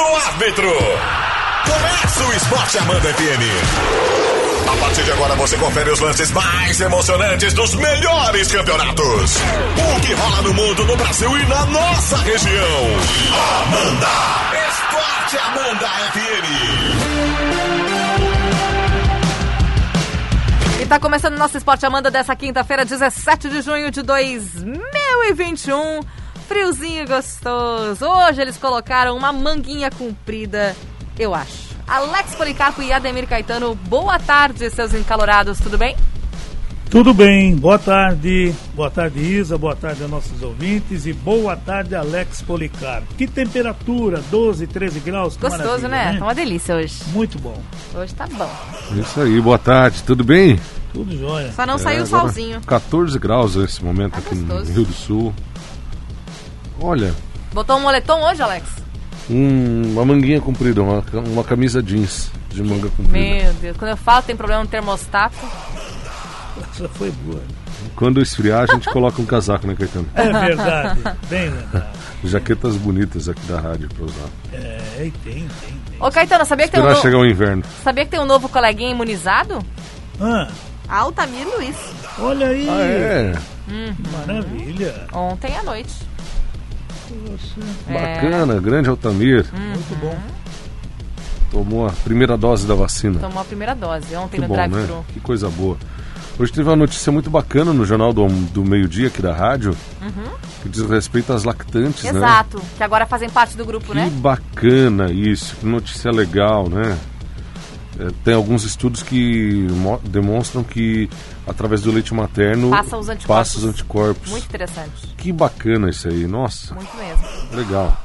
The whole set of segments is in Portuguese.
do árbitro. Começa o Esporte Amanda FM. A partir de agora você confere os lances mais emocionantes dos melhores campeonatos. O que rola no mundo, no Brasil e na nossa região. Amanda! Esporte Amanda FM. Tá começando nosso Esporte Amanda dessa quinta-feira, 17 de junho de 2021. Friozinho gostoso. Hoje eles colocaram uma manguinha comprida, eu acho. Alex Policarpo e Ademir Caetano, boa tarde, seus encalorados, tudo bem? Tudo bem, boa tarde, boa tarde Isa, boa tarde a nossos ouvintes e boa tarde Alex Policarpo. Que temperatura, 12, 13 graus, que Gostoso, né? Tá uma delícia hoje. Muito bom, Hoje tá bom. Isso aí, boa tarde, tudo bem? tudo jóia. Só não saiu o É, agora solzinho. 14 graus nesse momento Tá aqui no gostoso. Rio do Sul. Olha, Botou um moletom hoje, Alex? um- uma manguinha comprida, uma, uma camisa jeans de manga comprida. Meu Deus, quando eu falo tem problema no termostato. Essa foi boa. Quando esfriar, a gente coloca um casaco, né, Caetano? É verdade, bem verdade. Jaquetas bonitas aqui da rádio pra usar. É, tem, tem, tem. Ô Caetano, sabia que, tem um chegar o inverno. sabia que tem um novo coleguinha imunizado? Ah, Altamir Luiz. olha aí, Ah, é? maravilha. Ontem à noite. Poxa, É. Bacana, grande Altamir. muito bom. Tomou a primeira dose da vacina. Tomou a primeira dose ontem Que no bom, drive-thru. né? Que coisa boa. Hoje teve uma notícia muito bacana no Jornal do, do Meio-Dia aqui da rádio, que diz respeito às lactantes, né? Uhum. Exato, que agora fazem parte do grupo, Que né? bacana isso, que notícia legal, né? É, tem alguns estudos que mo- demonstram que através do leite materno Passa os anticorpos. passa os anticorpos. Muito interessante. Que bacana isso aí, nossa, Muito mesmo. legal.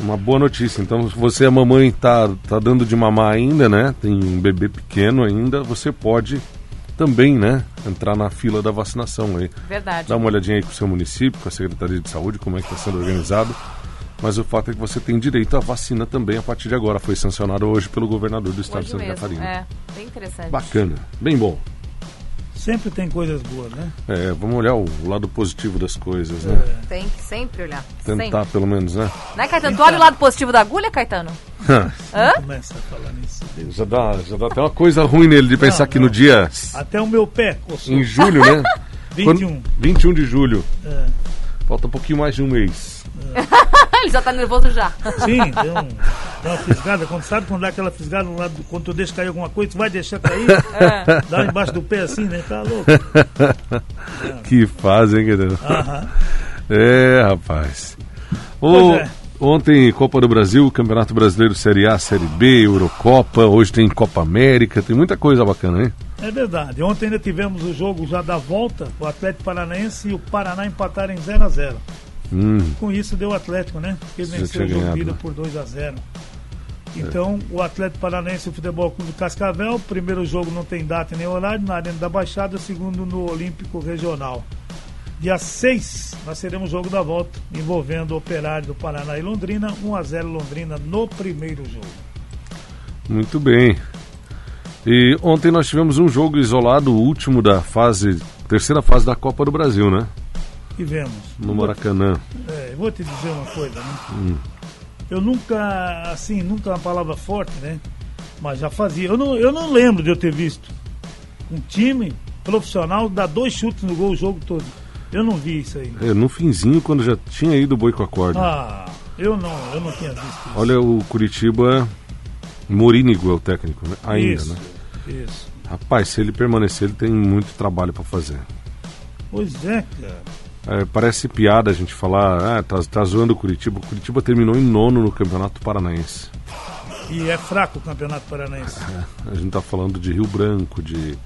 Uma boa notícia. Então, se você, a mamãe, tá, tá dando de mamar ainda, né? Tem um bebê pequeno ainda, você pode também, né? Entrar na fila da vacinação aí. Verdade. Dá uma olhadinha aí com o seu município, com a Secretaria de Saúde, como é que está sendo organizado. Mas o fato é que você tem direito à vacina também a partir de agora. Foi sancionado hoje pelo governador do estado Hoje de Santa mesmo. Catarina. É, bem interessante. Bacana, bem bom. Sempre tem coisas boas, né? É, vamos olhar o lado positivo das coisas, né? Tem que sempre olhar. Tentar Sempre. pelo menos, né? Né, Caetano? Tu olha o lado positivo da agulha, Caetano? Hã? Começa a falar nisso. Deus. já, dá, já dá até uma coisa ruim nele de pensar Não, que não. no dia. Até o meu pé coçou. Em julho, né? 21. 21 de julho. É. Falta um pouquinho mais de um mês. Ele já tá nervoso já. Sim, deu, um, deu uma fisgada. Quando sabe quando dá aquela fisgada no lado, do- quando tu deixa cair alguma coisa, tu vai deixar cair, É. dá embaixo do pé assim, né? Tá louco. Que fase, hein, querido? Aham. É, rapaz. Pois é. Ontem, Copa do Brasil, Campeonato Brasileiro Série A, Série B, Eurocopa, hoje tem Copa América, tem muita coisa bacana, hein? É verdade. Ontem ainda tivemos o jogo já da volta, o Atlético Paranaense e o Paraná empataram em 0 a 0 Hum, Com isso deu o Atlético, né? Que venceu o ida né? por 2 a 0 Então, o Atlético Paranaense o Futebol Clube Cascavel, primeiro jogo não tem data nem horário, na Arena da Baixada, segundo no Olímpico Regional. Dia 6, nós teremos o jogo da volta, envolvendo o Operário do Paraná e Londrina, 1 a 0 Londrina no primeiro jogo. muito bem. E ontem nós tivemos um jogo isolado, o último da fase, terceira fase da Copa do Brasil, né? Tivemos. No Maracanã. É, eu vou te dizer uma coisa, né? Eu nunca, assim, nunca é uma palavra forte, né? Mas já fazia. Eu não, eu não lembro de eu ter visto um time profissional dar dois chutes no gol o jogo todo. Eu não vi isso aí. É, no finzinho, quando já tinha ido o boi com a corda. Ah, eu não, eu não tinha visto isso. Olha o Curitiba, Morínigo é o técnico, né? Ainda, isso, né? isso. Rapaz, se ele permanecer, ele tem muito trabalho para fazer. Pois é, cara. É, parece piada a gente falar, ah, tá, tá zoando o Curitiba. O Curitiba terminou em nono no Campeonato Paranaense. E é fraco o Campeonato Paranaense. A gente tá falando de Rio Branco, de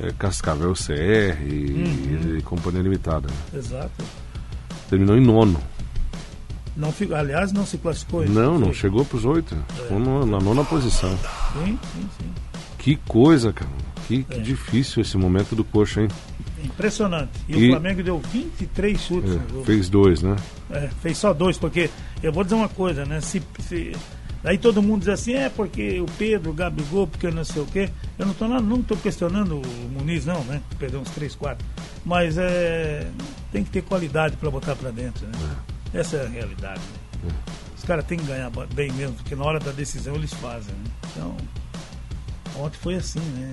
é, Cascavel CR e, e Companhia Limitada. Exato. Terminou em nono. Não, aliás, não se classificou. Não, não Foi. chegou pros oito. Ficou no- na nona posição. Sim, sim, sim. Que coisa, cara. Que, que difícil esse momento do coxa, hein? Impressionante. E, E- o Flamengo deu 23 chutes É, jogo. fez dois, né? É, fez só dois, porque eu vou dizer uma coisa, né? Se, se- Daí todo mundo diz assim, é porque o Pedro, o Gabigol, porque não sei o quê. Eu não estou não tô questionando o Muniz, não, né? Perdeu uns 3, 4. Mas é, tem que ter qualidade para botar para dentro, né? Essa é a realidade. né? Os caras têm que ganhar bem mesmo, porque na hora da decisão eles fazem. Né? Então, ontem foi assim, né?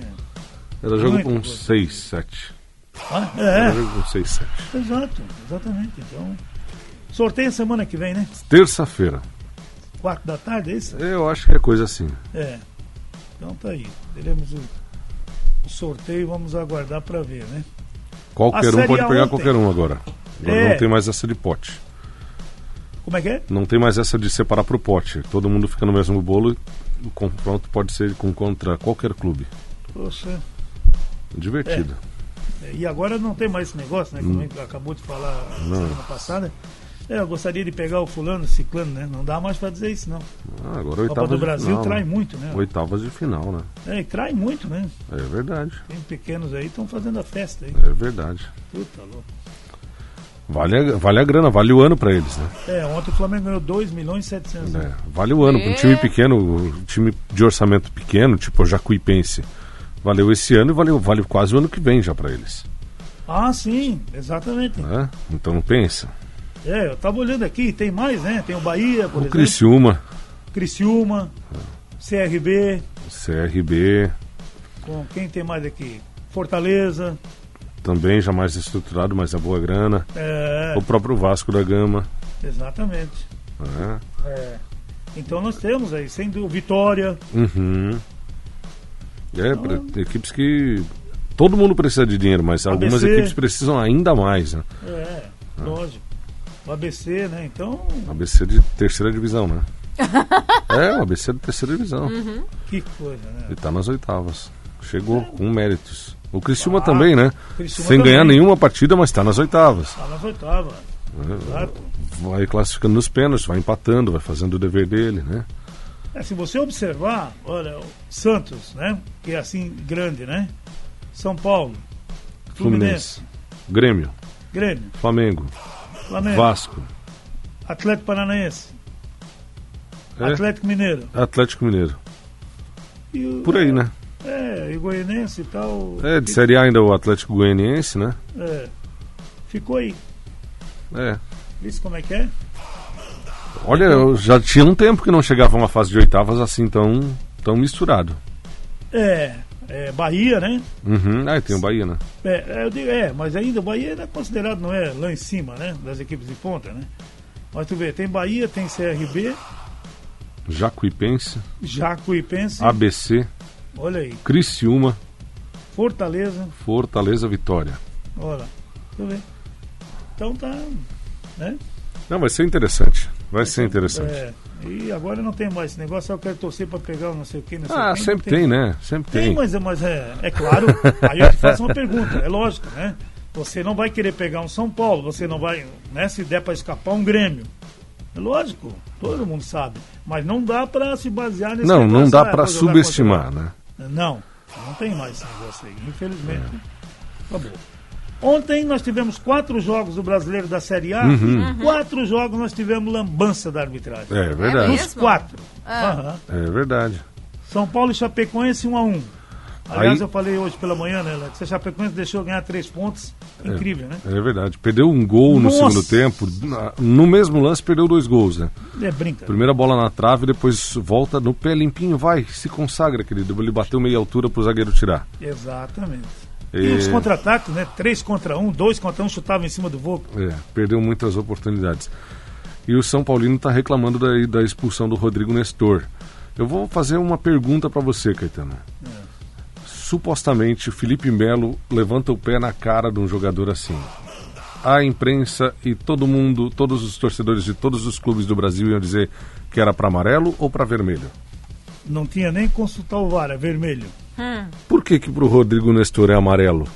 Era jogo Muito com bom. 6, 7. Ah, é, jogo com 6, 7. exato, exatamente. Então, sorteio semana que vem, né? Terça-feira. Quatro da tarde, é isso? Eu acho que é coisa assim. É. Então tá aí. Teremos o, o sorteio, vamos aguardar para ver, né? Qualquer um pode pegar ontem. qualquer um agora. Agora É. não tem mais essa de pote. Como é que é? Não tem mais essa de separar pro pote. Todo mundo fica no mesmo bolo e o confronto pode ser contra qualquer clube. Poxa. Divertido. É, E agora não tem mais esse negócio, né? Como a gente acabou de falar Não. semana passada. É, eu gostaria de pegar o fulano, ciclano, né? Não dá mais para dizer isso, não. Ah, agora Copa do Brasil final. trai né? muito, né? Oitavas de final, né? É, e trai muito, né? É verdade. Tem pequenos aí estão fazendo a festa aí. É verdade. Puta louco. Vale a, vale a grana, vale o ano pra eles, né? É, ontem o Flamengo ganhou 2 milhões e 700 É, vale o ano. Para um É. time pequeno, um time de orçamento pequeno, tipo o Jacuipense, valeu esse ano e valeu, vale quase o ano que vem já pra eles. Ah, sim, exatamente. Né? Então pensa. É, eu tava olhando aqui, tem mais, né? Tem o Bahia, por O exemplo. Criciúma, Criciúma, CRB, CRB, com quem tem mais aqui? Fortaleza, também já mais estruturado, mas é boa grana. é, O próprio Vasco da Gama. exatamente. né? É. Então nós temos aí, dúvida, Vitória, Uhum. É, pra- equipes que. Todo mundo precisa de dinheiro, mas algumas ABC. equipes precisam ainda mais. Né? é, lógico. O ABC, né? Então, ABC de terceira divisão, né? é, o ABC de terceira divisão. que coisa, né? E tá nas oitavas. Chegou com méritos. O Criciúma também, né? Criciúma Sem também. ganhar nenhuma partida, mas tá nas oitavas. Tá nas oitavas. Exato. Vai classificando nos pênaltis, vai empatando, vai fazendo o dever dele, né? É, se você observar, olha, o Santos, né? Que é assim grande, né? São Paulo, Fluminense, Fluminense, Grêmio, Grêmio, Flamengo, Flamengo, Vasco, Atlético Paranaense, é, Atlético Mineiro. Atlético Mineiro. O, Por aí, né? É, e Goianense e tal. É, de Série A ainda o Atlético Goianiense, né? É, ficou aí. É. Viu como é que é? Olha, eu já tinha um tempo que não chegava uma fase de oitavas assim tão, tão misturado. É, é Bahia, né? Uhum. Ah, tem o Bahia, né? É, é, eu digo, é, mas ainda o Bahia é considerado, não é lá em cima, né? Das equipes de ponta, né? Mas tu vê, tem Bahia, tem CRB, Jacuipense, Jacuipense, ABC, olha aí, Criciúma, Fortaleza, Fortaleza, Vitória. olha, tu vê. Então tá, né? Não, vai ser interessante. Vai ser interessante. É, e agora não tem mais esse negócio, eu quero torcer pra pegar não sei o que, não sei Ah, quem, sempre não tem, né? Sempre Tem, tem. mas, mas é, é claro, aí eu te faço uma pergunta, é lógico, né? Você não vai querer pegar um São Paulo, você não vai, né, se der para escapar um Grêmio. É lógico, todo mundo sabe. Mas não dá para se basear nesse Não, não dá ah, jogar subestimar, né? Não, não tem mais esse negócio aí, infelizmente. Acabou. Ontem nós tivemos quatro jogos do Brasileiro da Série A Uhum. e quatro jogos nós tivemos lambança da arbitragem. É verdade. mesmo? Os quatro. Ah. É verdade. São Paulo e Chapecoense 1 a 1 Aliás, Aí- eu falei hoje pela manhã, né, Alex? A Chapecoense deixou ganhar três pontos. Incrível, né? É verdade. Perdeu um gol no Nossa! segundo tempo. No mesmo lance, perdeu dois gols, né? É brinca. Primeira bola na trave, depois volta no pé limpinho. Vai, se consagra, querido. Ele bateu meia altura pro zagueiro tirar. Exatamente. E- E os contra-ataques, né? Três contra um, dois contra um, chutava em cima do voo. É, perdeu muitas oportunidades. E o São Paulino está reclamando da, da expulsão do Rodrigo Nestor. Eu vou fazer uma pergunta para você, Caetano. Supostamente, o Felipe Melo levanta o pé na cara de um jogador assim. A imprensa e todo mundo, todos os torcedores de todos os clubes do Brasil iam dizer que era para amarelo ou para vermelho. Não tinha nem consultar o VAR, é vermelho. Por que que pro Rodrigo Nestor é amarelo?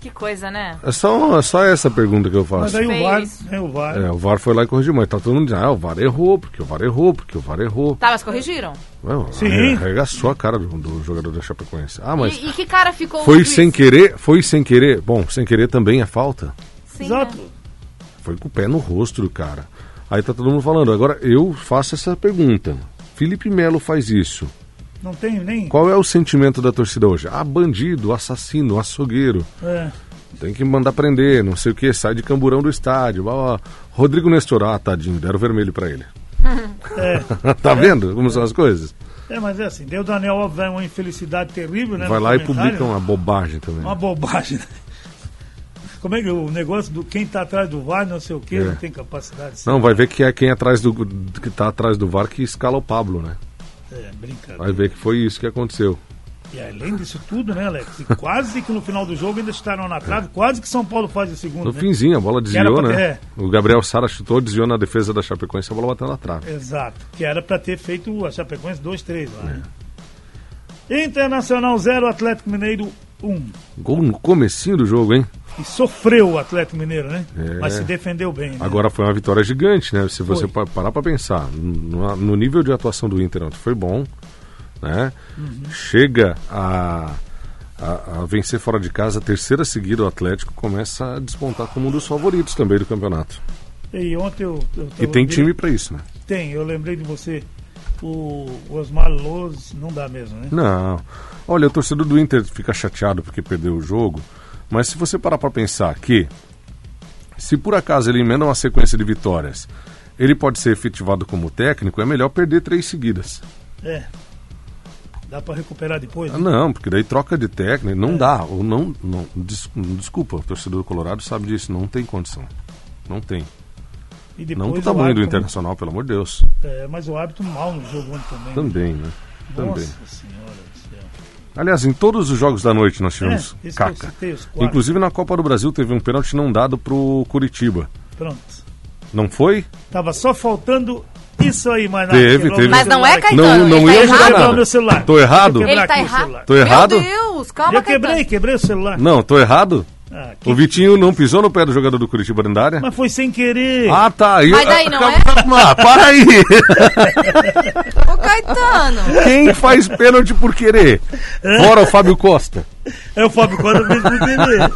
Que coisa, né? É só, é só essa pergunta que eu Mas faço. aí o VAR, né, o VAR. É, o VAR foi lá e corrigiu, mas tá todo mundo dizendo, ah, o VAR errou, porque o VAR errou, porque o VAR errou. Tá, mas corrigiram. Não, Sim. arre- Arregaçou a cara do, do jogador da Chapecoense. Ah, mas E, e que cara ficou foi sem querer, foi sem querer. Bom, sem querer também é falta. Sim, Exato. né? Foi com o pé no rosto do cara. Aí tá todo mundo falando, agora eu faço essa pergunta. Felipe Melo faz isso. Não tem nem. Qual é o sentimento da torcida hoje? Ah, bandido, assassino, açougueiro. É, tem que mandar prender, não sei o que, sai de camburão do estádio. blá. Rodrigo Nestor, ah, tadinho, deram vermelho pra ele. É, tá vendo como são as coisas? é, mas é assim, deu Daniel Alves é uma infelicidade terrível, né? Vai lá e publica uma bobagem também. Uma bobagem. né? Como é que o negócio do quem tá atrás do VAR, não sei o que, É. não tem capacidade. Não, vai ver que é quem atrás do que tá atrás do VAR que escala o Pablo, né? É, brincadeira. Vai ver que foi isso que aconteceu. E além disso tudo, né, Alex? Quase que no final do jogo ainda estaram na trave, quase que São Paulo faz o segundo. No né? finzinho, a bola desviou, pra- né? é. O Gabriel Sara chutou, desviou na defesa da Chapecoense, a bola bateu na trave. Exato. Que era pra ter feito a Chapecoense 2-3 lá. É. né? Internacional 0, Atlético Mineiro 1. Gol no comecinho do jogo, hein? E sofreu o Atlético Mineiro, né? É. Mas se defendeu bem. Né? Agora foi uma vitória gigante, né? Se você Foi. pa- parar pra pensar, no, no nível de atuação do Inter ontem foi bom, né? Uhum. Chega a, a, a vencer fora de casa, a terceira seguida, o Atlético começa a despontar como um dos favoritos também do campeonato. E ontem eu. eu E tem time pra isso, né? Tem, eu lembrei de você. O Osmar Loz não dá mesmo, né? Não. Olha, o torcedor do Inter fica chateado porque perdeu o jogo, mas se você parar pra pensar que se por acaso ele emenda uma sequência de vitórias, ele pode ser efetivado como técnico, é melhor perder três seguidas. É. Dá pra recuperar depois? Ah, né? Não, porque daí troca de técnico, não dá, ou não, não des- desculpa, o torcedor do Colorado sabe disso, não tem condição. Não tem. E depois Não do tamanho do Internacional, pelo amor de Deus. É, mas o árbitro mal no jogo ontem também. né? Também, né? Também. Nossa senhora do céu. Aliás, em todos os jogos da noite nós tivemos É, esse que eu caca. citei. Inclusive na Copa do Brasil teve um pênalti não dado pro Curitiba. Pronto. Não foi? Tava só faltando isso aí, mas não. Teve, teve. Mas não é. Caetano? Não, não tá ia quebrar nada. o meu celular. Tô errado? Ele tá errado. Tô errado? Meu Deus, calma, Eu quebrei, quebrei o celular. Não, tô errado? Ah, que- O Vitinho não pisou no pé do jogador do Curitiba dentro da área? Mas foi sem querer. Ah, tá. E- Mas daí não Calma, é? calma, para aí. Ô, Caetano. Quem faz pênalti por querer? Fora o Fábio Costa. É o Fábio Costa fez por querer.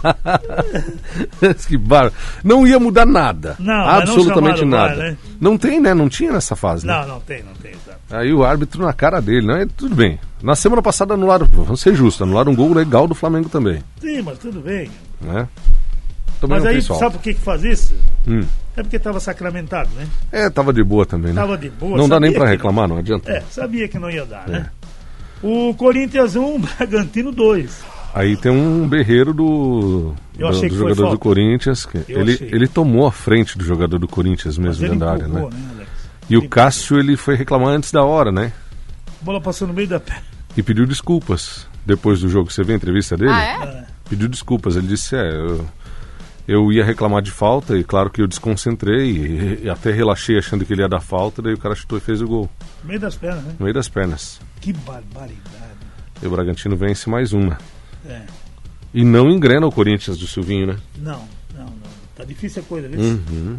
que bar... Não ia mudar nada. Não, não Absolutamente chamaram o VAR, nada. né? Não tem, né? Não tinha nessa fase. né? Não, não tem, não tem. Exato. Aí o árbitro na cara dele, né? Tudo bem. Na semana passada anularam, vamos ser justos, anularam um gol legal do Flamengo também. Sim, mas tudo bem. Né? Também Mas aí, falta. sabe por que que faz isso? Hum. É porque tava sacramentado, né? É, tava de boa também, né? Tava de boa. não dá nem que- reclamar, não adianta. É, sabia que não ia dar, né? O Corinthians 1, Bragantino 2. Aí tem um berreiro do, do, do jogador do. Corinthians. que Eu ele, achei. ele tomou a frente do jogador do Corinthians Mas mesmo ele dentro da área, né? né, Alex? E o Cássio ele foi reclamar antes da hora, né? A bola passou no meio da perna. E pediu desculpas depois do jogo. Você viu a entrevista dele? Ah, é? Pediu desculpas. Ele disse: É, eu, eu ia reclamar de falta e claro que eu desconcentrei e, e até relaxei achando que ele ia dar falta. Daí o cara chutou e fez o gol No meio das pernas, né? no meio das pernas. Que barbaridade. E o Bragantino vence mais uma. É. E não engrena o Corinthians do Silvinho, né? Não, não, não. Tá difícil a coisa, viu? Uhum.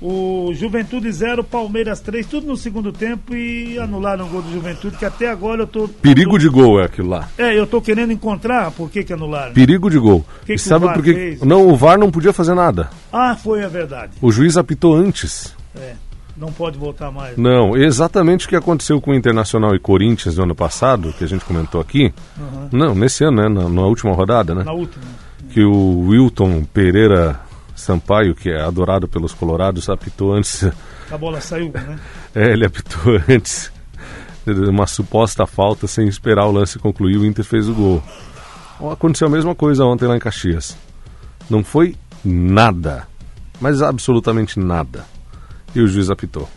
O Juventude 0, Palmeiras 3, tudo no segundo tempo e anularam o gol do Juventude, que até agora eu tô. Perigo de gol é aquilo lá. É, eu tô querendo encontrar por que que anularam. Perigo de gol. Que e que sabe por que? Não, o VAR não podia fazer nada. Ah, foi a verdade. O juiz apitou antes. É, não pode voltar mais. Não, exatamente o que aconteceu com o Internacional e Corinthians no ano passado, que a gente comentou aqui. Aham. Não, nesse ano, né? Na, na última rodada, né? Na última. Que o Wilton Pereira Sampaio, que é adorado pelos colorados, apitou antes. A bola saiu, né? É, ele apitou antes. Uma suposta falta sem esperar o lance concluir, o Inter fez o gol. Aconteceu a mesma coisa ontem lá em Caxias. Não foi nada, mas absolutamente nada. E o juiz apitou.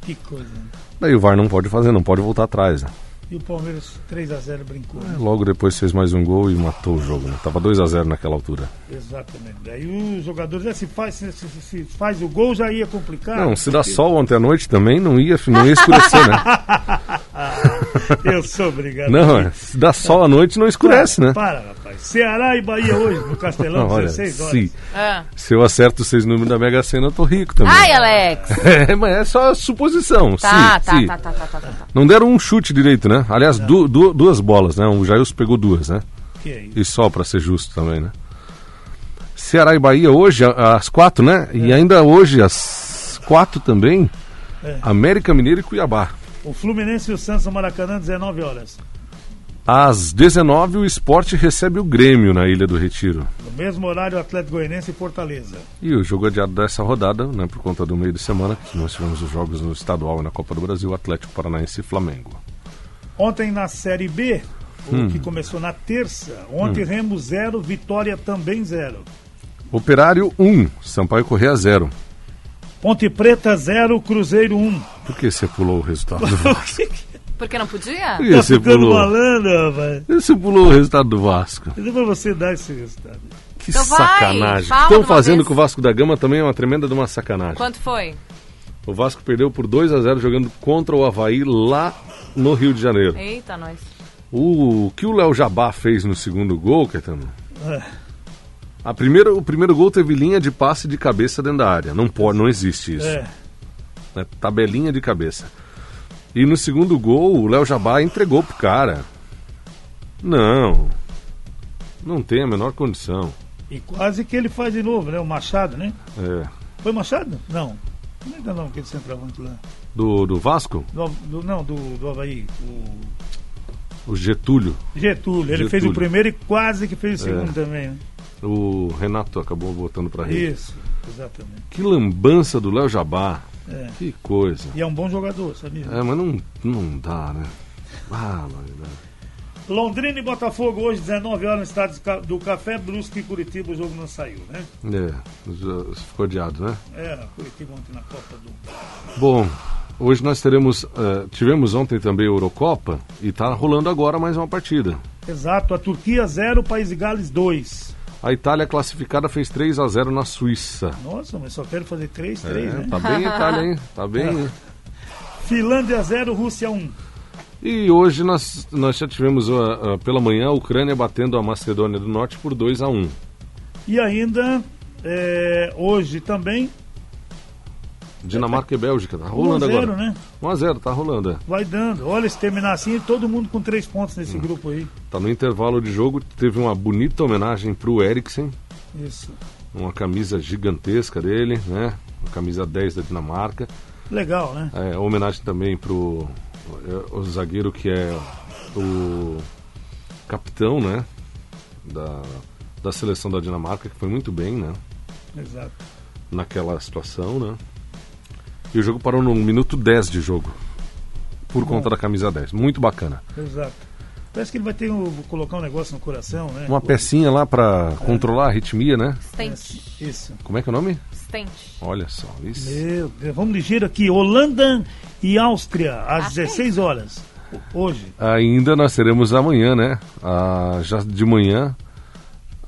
Que coisa. né? Daí o VAR não pode fazer, não pode voltar atrás. Né? E o Palmeiras 3 a 0 brincou. né? Logo depois fez mais um gol e matou o jogo. Né? Tava 2 a 0 naquela altura. Exatamente. Daí os jogadores, é, se, faz, se, se- se faz o gol já ia complicar. Não, se dá porque- sol ontem à noite também, não ia, não ia escurecer, né? Eu sou obrigado. Não, é, se dá sol à noite não escurece, né? Para, rapaz. Ceará e Bahia hoje, no Castelão, Não, olha, 16 horas. se, Ah. se eu acerto os seis números da Mega Sena, eu tô rico também. Ai, Alex. É, mas é só suposição. Tá, se, tá, se. tá, tá, tá, tá, tá. Não deram um chute direito, né? Aliás, du- du- duas bolas, né? O Jailson pegou duas, né? Que é isso? E só pra ser justo também, né? Ceará e Bahia hoje, às quatro, né? E ainda hoje, às quatro também, É. América Mineiro e Cuiabá. O Fluminense e o Santos no Maracanã, 19 horas. Às 19 o esporte recebe o Grêmio na Ilha do Retiro. No mesmo horário, Atlético Goianiense e Fortaleza. E o jogo adiado dessa rodada, né, por conta do meio de semana, que nós tivemos os jogos no estadual e na Copa do Brasil, Atlético Paranaense e Flamengo. Ontem na Série B, o que começou na terça, ontem Remo 0, Vitória também 0. Operário 1, Sampaio Correia 0. Ponte Preta 0, Cruzeiro 1. Por que você pulou o resultado do Vasco? Porque não podia? Por que Tá você pulou? malandro, rapaz. Por que Você pulou o resultado do Vasco. É pra você dar esse resultado. Que Então vai, sacanagem. fala Estão fazendo vez. com o Vasco da Gama também é uma tremenda de uma sacanagem. Quanto foi? O Vasco perdeu por 2 a 0 jogando contra o Havaí lá no Rio de Janeiro. Eita, nós. O que o Léo Jabá fez no segundo gol, Caetano? É. A primeira, o primeiro gol teve linha de passe de cabeça dentro da área. Não pode, não existe isso. É, né? Tabelinha de cabeça. E no segundo gol, o Léo Jabá entregou pro cara. Não. Não tem a menor condição. e quase que ele faz de novo, né? O Machado, né? É. Foi Machado? Não. Como é que é o nome centroavante lá? Do, do Vasco, Do, do- não, do, do Havaí. O o Getúlio. Getúlio. Ele fez Getúlio. o primeiro e quase que fez o segundo É. também, né? O Renato acabou voltando pra rede. Isso, exatamente. Que lambança do Léo Jabá. É. Que coisa. E é um bom jogador, sabia? É, mas não, não dá, né? Ah, Londrina e Botafogo hoje, 19 horas no estádio do Café, Brusque e Curitiba, o jogo não saiu, né? É, ficou adiado, né? Era Curitiba ontem na Copa do. Bom, hoje nós teremos. eh, tivemos ontem também a Eurocopa e tá rolando agora mais uma partida. Exato, a Turquia 0, País de Gales 2. A Itália classificada fez 3 a 0 na Suíça. Nossa, mas só quero fazer 3, 3, É, né? tá bem a Itália, hein? Tá bem. hein? Finlândia 0, Rússia 1. E hoje nós, nós já tivemos ah, ah, pela manhã a Ucrânia batendo a Macedônia do Norte por 2 a 1 E ainda, é, hoje também, Dinamarca e Bélgica, tá 1 rolando 0, agora. né? 1 a 0 tá rolando. É. Vai dando. Olha, se terminar assim, todo mundo com 3 pontos nesse Hum. grupo aí. Tá no intervalo de jogo, teve uma bonita homenagem pro Eriksen, Isso. uma camisa gigantesca dele, né? A camisa 10 da Dinamarca. Legal, né? É, homenagem também pro é, o zagueiro que é o capitão, né? Da, da seleção da Dinamarca, que foi muito bem, né? Exato. Naquela situação, né? E o jogo parou no minuto 10 de jogo. Por conta da camisa 10. Muito bacana. Exato. Parece que ele vai ter um, vou colocar um negócio no coração, né? Uma pecinha lá pra controlar a arritmia, né? Stent. Isso. Como é que é o nome? Stent. Olha só. Isso. Meu Deus, vamos ligeiro aqui. Holanda e Áustria, às Ah, 16 horas. Hoje. Ainda nós teremos amanhã, né? Ah, já de manhã,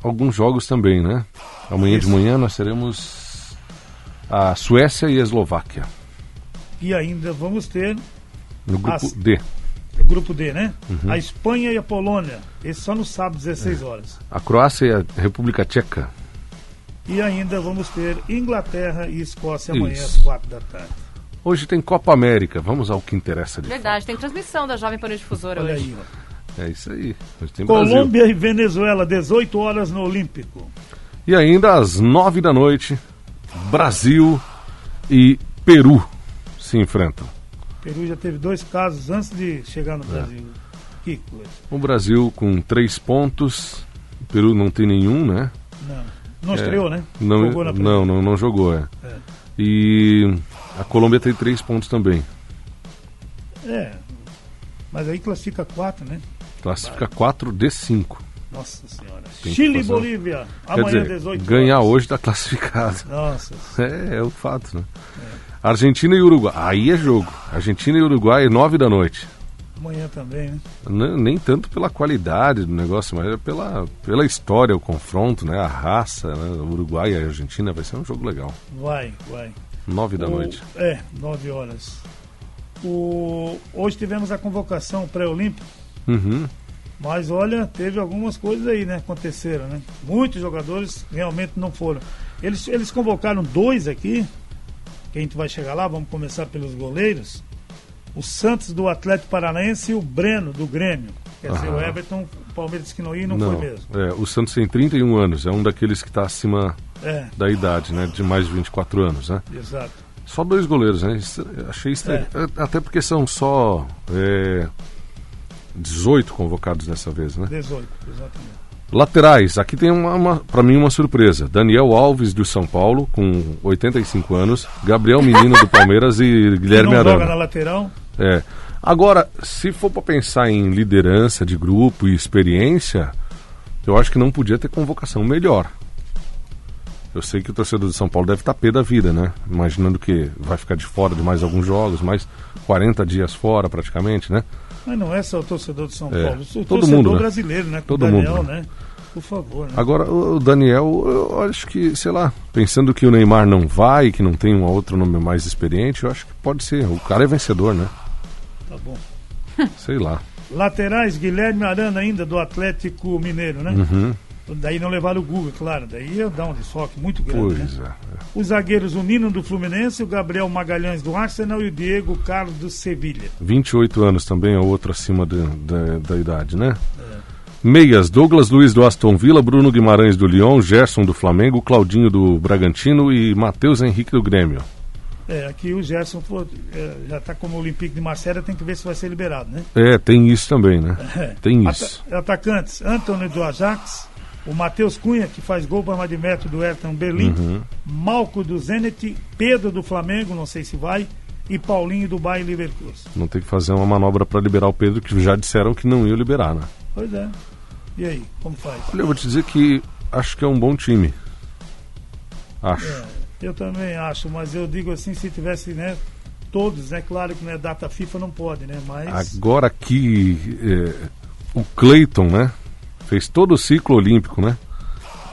alguns jogos também, né? Amanhã de Isso. manhã nós teremos a Suécia e a Eslováquia. E ainda vamos ter No grupo As- D. o grupo D, né? Uhum. A Espanha e a Polônia. Esse só no sábado, 16 horas. A Croácia e a República Tcheca. E ainda vamos ter Inglaterra e Escócia amanhã Isso. às 4 da tarde. Hoje tem Copa América. Vamos ao que interessa de Verdade, tem transmissão da Jovem Pan Difusora Olha hoje. aí, ó. fato. É isso aí. Hoje tem Brasil. Colômbia e Venezuela, 18 horas no Olímpico. E ainda às nove da noite, Brasil e Peru se enfrentam. O Peru já teve dois casos antes de chegar no Brasil. Que coisa. O Brasil com três pontos. O Peru não tem nenhum, né? Não, não estreou, né? Não, Jogou na primeira. não, não, não jogou, é. É. E a Colômbia tem três pontos também. É. Mas aí classifica quatro, né? Classifica 4 de 5. Nossa senhora. Tem Chile e Bolívia. Amanhã, dizer, 18 ganhar horas. hoje está classificado. Nossa. É, é o fato, né? Argentina e Uruguai. Aí é jogo. Argentina e Uruguai, 9 da noite. Amanhã também, né? Nem tanto pela qualidade do negócio, mas é pela, pela história, o confronto, né? A raça, né? O Uruguai e a Argentina vai ser um jogo legal. Vai, vai. 9 da O- noite. É, 9 horas. O... Hoje tivemos a convocação pré-olímpica, Uhum. Mas olha, teve algumas coisas aí, né? Aconteceram, né? Muitos jogadores realmente não foram. Eles, eles convocaram dois aqui, que a gente vai chegar lá, vamos começar pelos goleiros. O Santos do Atlético Paranaense e o Breno do Grêmio. Quer dizer, Aham. o Everton, o Palmeiras que não ia e não, foi mesmo. É, o Santos tem 31 anos, é um daqueles que está acima É, da idade, né? De mais de 24 anos, né? exato. Só dois goleiros, né? Achei estranho. É, Até porque são só é, 18 convocados dessa vez, né? 18, exatamente. Laterais, aqui tem uma, uma para mim uma surpresa. Daniel Alves do São Paulo, com 85 anos, Gabriel Menino do Palmeiras e Guilherme não Arana. joga na lateral. É. Agora, se for para pensar em liderança de grupo e experiência, eu acho que não podia ter convocação melhor. Eu sei que o torcedor de São Paulo deve estar pé da vida, né? Imaginando que vai ficar de fora de mais alguns jogos, mais 40 dias fora praticamente, né? Mas não é só o torcedor de São É, Paulo, o todo torcedor mundo, né? brasileiro, né? Com Todo o Daniel, mundo, né? Por favor, né? Agora, o Daniel, eu acho que, sei lá, pensando que o Neymar não vai, que não tem um outro nome mais experiente, eu acho que pode ser. O cara é vencedor, né? Tá bom. Sei lá. Laterais, Guilherme Arana ainda, do Atlético Mineiro, né? Uhum. Daí não levaram o Google, claro. Daí ia dar um desfoque muito grande, né? Pois é. Os zagueiros, o Nino do Fluminense, o Gabriel Magalhães do Arsenal e o Diego Carlos do Sevilha. 28 anos também é outro acima de- da- da idade, né? Meias, Douglas Luiz do Aston Villa, Bruno Guimarães do Lyon, Gerson do Flamengo, Claudinho do Bragantino e Matheus Henrique do Grêmio. É, aqui o Gerson for- é, já está como Olympique de Marseille, tem que ver se vai ser liberado, né? É, tem isso também, né? É. Tem isso. atacantes, Antônio do Ajax, o Matheus Cunha, que faz gol para de metro do Everton Berlim, Uhum. Malco do Zenit, Pedro do Flamengo, não sei se vai, e Paulinho do Bayern Leverkusen. Não tem que fazer uma manobra para liberar o Pedro, que já disseram que não iam liberar, né? Pois é. E aí, como faz? Olha, eu vou te dizer que acho que é um bom time. Acho. É, eu também acho, mas eu digo assim, se tivesse, né, todos, né, claro que não é data FIFA, não pode, né, mas... Agora que é, o Cleiton, né? Fez todo o ciclo olímpico, né?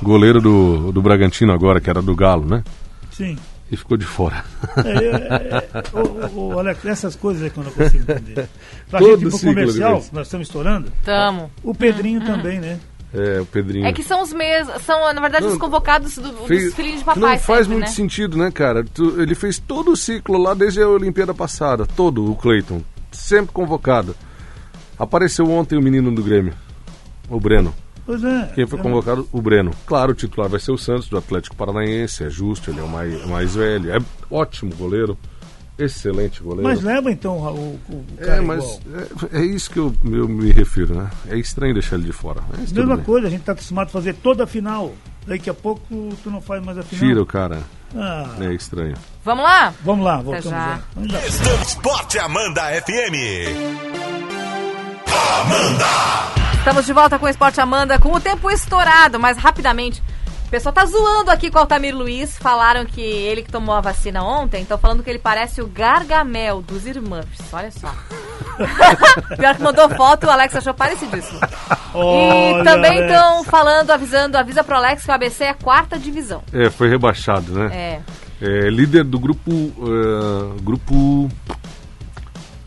Goleiro do, do Bragantino agora, que era do Galo, né? Sim. E ficou de fora. É, é, é, ô, ô, Alex, essas coisas é que eu não consigo entender. Pra Todo gente ir pro comercial, nós estamos estourando, Tamo. o Pedrinho também, né? É, o Pedrinho. É que são os mesmos, são na verdade Não, os convocados do, Fez- dos filhinhos de papai. não faz sempre, muito né? sentido, né, cara? Tu- ele fez todo o ciclo lá desde a Olimpíada passada. Todo o Cleiton. Sempre convocado. Apareceu ontem o menino do Grêmio. O Breno. Pois é. Quem foi Eu- convocado? O Breno. Claro, o titular vai ser o Santos, do Atlético Paranaense. É justo, ele é o mais, mais velho. É ótimo goleiro. Excelente goleiro. Mas leva então o, o, é, cara mas igual. é, é isso que eu, eu me refiro, né? É estranho deixar ele de fora. Mas tudo Mesma coisa, a gente tá acostumado a fazer toda a final. Daqui a pouco tu não faz mais a final. Tira o cara. Ah, É estranho. Vamos lá? Vamos lá, voltamos já. lá. Vamos lá. Esporte Amanda FM. Estamos de volta com o Esporte Amanda, com o tempo estourado, mas rapidamente. O pessoal tá zoando aqui com o Altamir Luiz. Falaram que ele que tomou a vacina ontem, estão falando que ele parece o Gargamel dos Irmãs. Olha só. Pior que mandou foto, o Alex achou parecidíssimo. e Olha, também Alex. estão falando, avisando, avisa pro Alex que o ABC é a quarta divisão. É, foi rebaixado, né? É. É, líder do grupo eh, grupo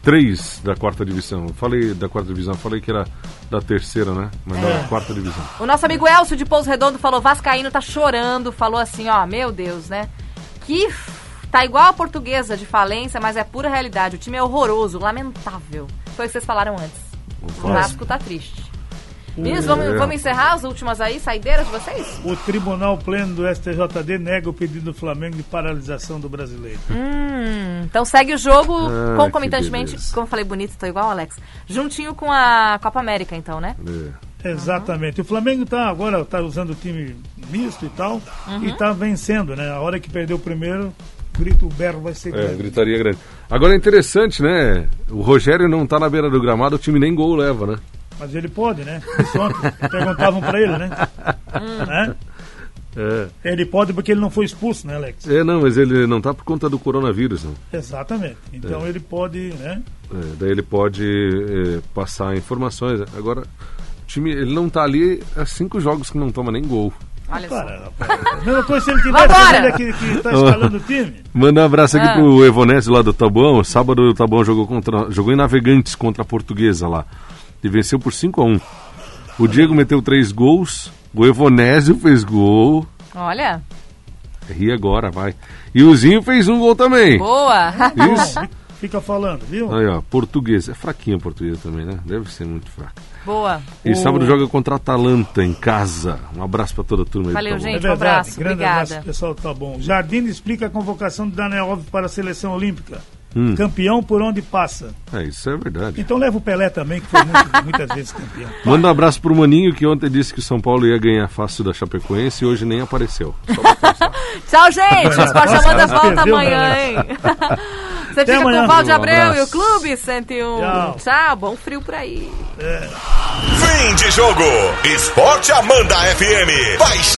3 da quarta divisão. Falei da quarta divisão, falei que era da terceira, né? Mas da quarta divisão. O nosso amigo Elcio de Pouso Redondo falou: Vascaíno tá chorando. Falou assim: ó, meu Deus, né? Que tá igual a portuguesa de falência, mas é pura realidade. O time é horroroso, lamentável. Foi o que vocês falaram antes. O Vasco tá triste. Vamos, É. vamos encerrar as últimas aí, saideiras de vocês? O Tribunal Pleno do STJD nega o pedido do Flamengo de paralisação do brasileiro. Hum, então segue o jogo Ah, concomitantemente, como eu falei bonito, tô igual, Alex. Juntinho com a Copa América, então, né? É. Exatamente. O Flamengo tá agora tá usando o time misto e tal e tá vencendo, né? A hora que perdeu o primeiro, grito o berro vai ser É, grande. gritaria grande. Agora é interessante, né? O Rogério não tá na beira do gramado, o time nem gol leva, né? Mas ele pode, né? Isso ontem perguntavam pra ele, né? Né? É. Ele pode porque ele não foi expulso, né, Alex? É, não, mas ele não tá por conta do coronavírus, não. Exatamente. Então ele pode, né? É, daí ele pode é, passar informações. Agora, o time, ele não tá ali há cinco jogos que não toma nem gol. Olha só. Para, rapaz. Mesma coisa se ele tivesse ele que, que tá escalando o time. Manda um abraço aqui Ah. pro Evonésio lá do Tabuão. Sábado o Tabuão jogou, contra, jogou em Navegantes contra a Portuguesa lá. E venceu por 5 a 1 O Diego meteu três gols. O Evonésio fez gol. Olha, Ri agora, vai. E o Zinho fez um gol também. boa. Isso. Fica falando, viu? Aí, ó, portuguesa. É fraquinha a portuguesa também, né? Deve ser muito fraca. boa. E O- sábado joga contra a Atalanta em casa. Um abraço pra toda a turma aí. Valeu, Tabuão. gente. É um abraço, grande obrigada. abraço, pessoal, tá bom. Jardim explica a convocação de Daniel Alves para a seleção olímpica. Hum. Campeão por onde passa. É, isso é verdade. Então leva o Pelé também, que foi muito- muitas vezes campeão. Manda um abraço pro Maninho, que ontem disse que o São Paulo ia ganhar fácil da Chapecoense e hoje nem apareceu. Tchau, gente. O Esporte Amanda volta amanhã, hein? Você fica amanhã. com o Valde Um Abreu e o. Clube 101. Tchau. Tchau, bom frio por aí. Fim de jogo. Esporte Amanda FM. Paixão